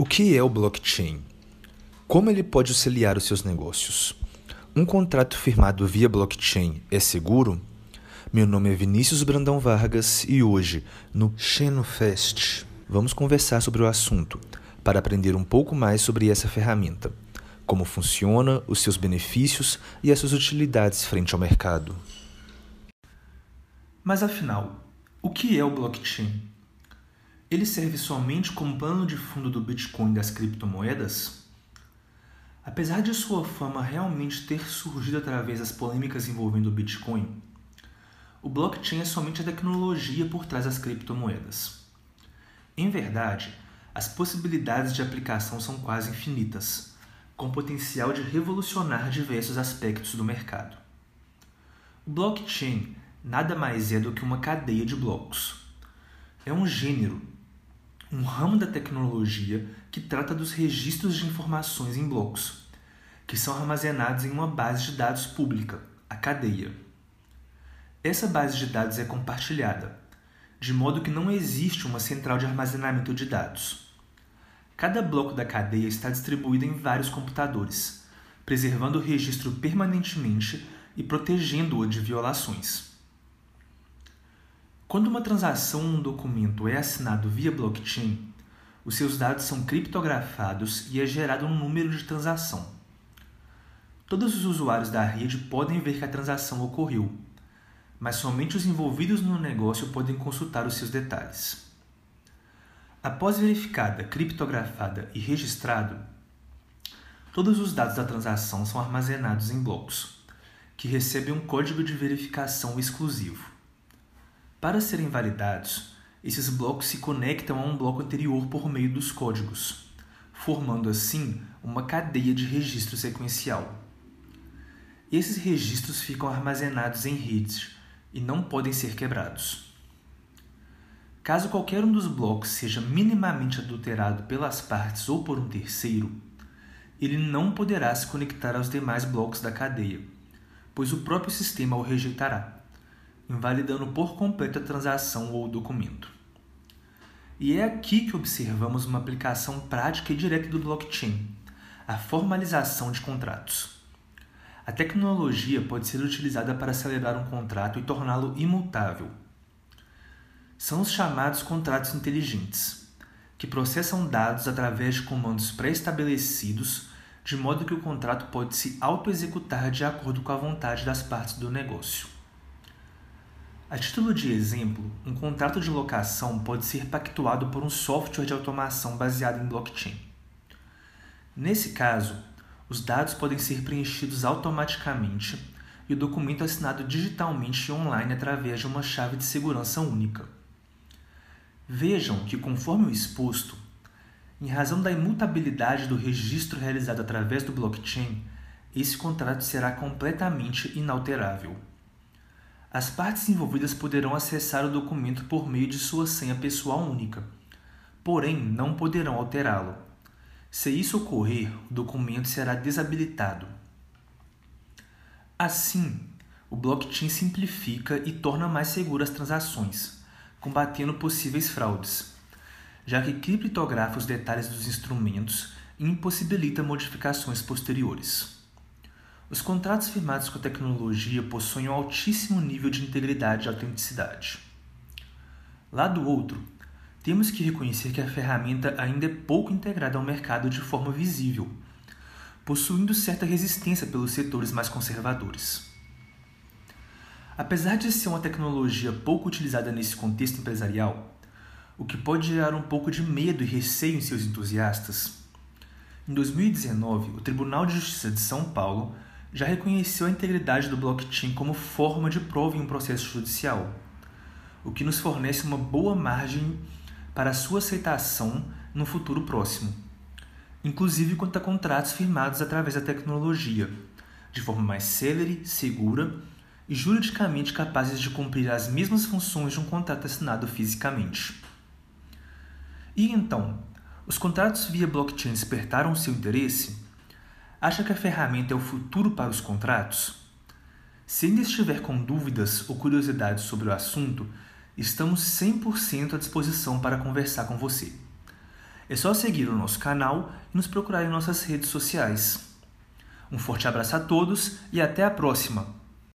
O que é o blockchain? Como ele pode auxiliar os seus negócios? Um contrato firmado via blockchain é seguro? Meu nome é Vinícius Brandão Vargas e hoje, no XenoFest, vamos conversar sobre o assunto para aprender um pouco mais sobre essa ferramenta, como funciona, os seus benefícios e as suas utilidades frente ao mercado. Mas afinal, o que é o blockchain? Ele serve somente como plano de fundo do Bitcoin e das criptomoedas? Apesar de sua fama realmente ter surgido através das polêmicas envolvendo o Bitcoin, o blockchain é somente a tecnologia por trás das criptomoedas. Em verdade, as possibilidades de aplicação são quase infinitas, com potencial de revolucionar diversos aspectos do mercado. O blockchain nada mais é do que uma cadeia de blocos. É um gênero um ramo da tecnologia que trata dos registros de informações em blocos, que são armazenados em uma base de dados pública, a cadeia. Essa base de dados é compartilhada, de modo que não existe uma central de armazenamento de dados. Cada bloco da cadeia está distribuído em vários computadores, preservando o registro permanentemente e protegendo-o de violações. Quando uma transação ou um documento é assinado via blockchain, os seus dados são criptografados e é gerado um número de transação. Todos os usuários da rede podem ver que a transação ocorreu, mas somente os envolvidos no negócio podem consultar os seus detalhes. Após verificada, criptografada e registrado, todos os dados da transação são armazenados em blocos, que recebem um código de verificação exclusivo. Para serem validados, esses blocos se conectam a um bloco anterior por meio dos códigos, formando assim uma cadeia de registro sequencial. Esses registros ficam armazenados em redes e não podem ser quebrados. Caso qualquer um dos blocos seja minimamente adulterado pelas partes ou por um terceiro, ele não poderá se conectar aos demais blocos da cadeia, pois o próprio sistema o rejeitará invalidando por completo a transação ou o documento. E é aqui que observamos uma aplicação prática e direta do blockchain, a formalização de contratos. A tecnologia pode ser utilizada para acelerar um contrato e torná-lo imutável. São os chamados contratos inteligentes, que processam dados através de comandos pré-estabelecidos, de modo que o contrato pode se auto-executar de acordo com a vontade das partes do negócio. A título de exemplo, um contrato de locação pode ser pactuado por um software de automação baseado em blockchain. Nesse caso, os dados podem ser preenchidos automaticamente e o documento assinado digitalmente e online através de uma chave de segurança única. Vejam que, conforme o exposto, em razão da imutabilidade do registro realizado através do blockchain, esse contrato será completamente inalterável. As partes envolvidas poderão acessar o documento por meio de sua senha pessoal única, porém não poderão alterá-lo. Se isso ocorrer, o documento será desabilitado. Assim, o blockchain simplifica e torna mais seguras as transações, combatendo possíveis fraudes, já que criptografa os detalhes dos instrumentos e impossibilita modificações posteriores. Os contratos firmados com a tecnologia possuem um altíssimo nível de integridade e autenticidade. Lá do outro, temos que reconhecer que a ferramenta ainda é pouco integrada ao mercado de forma visível, possuindo certa resistência pelos setores mais conservadores. Apesar de ser uma tecnologia pouco utilizada nesse contexto empresarial, o que pode gerar um pouco de medo e receio em seus entusiastas, em 2019, o Tribunal de Justiça de São Paulo já reconheceu a integridade do blockchain como forma de prova em um processo judicial, o que nos fornece uma boa margem para sua aceitação no futuro próximo, inclusive quanto a contratos firmados através da tecnologia, de forma mais célere, segura e juridicamente capazes de cumprir as mesmas funções de um contrato assinado fisicamente. E então, os contratos via blockchain despertaram seu interesse? Acha que a ferramenta é o futuro para os contratos? Se ainda estiver com dúvidas ou curiosidades sobre o assunto, estamos 100% à disposição para conversar com você. É só seguir o nosso canal e nos procurar em nossas redes sociais. Um forte abraço a todos e até a próxima!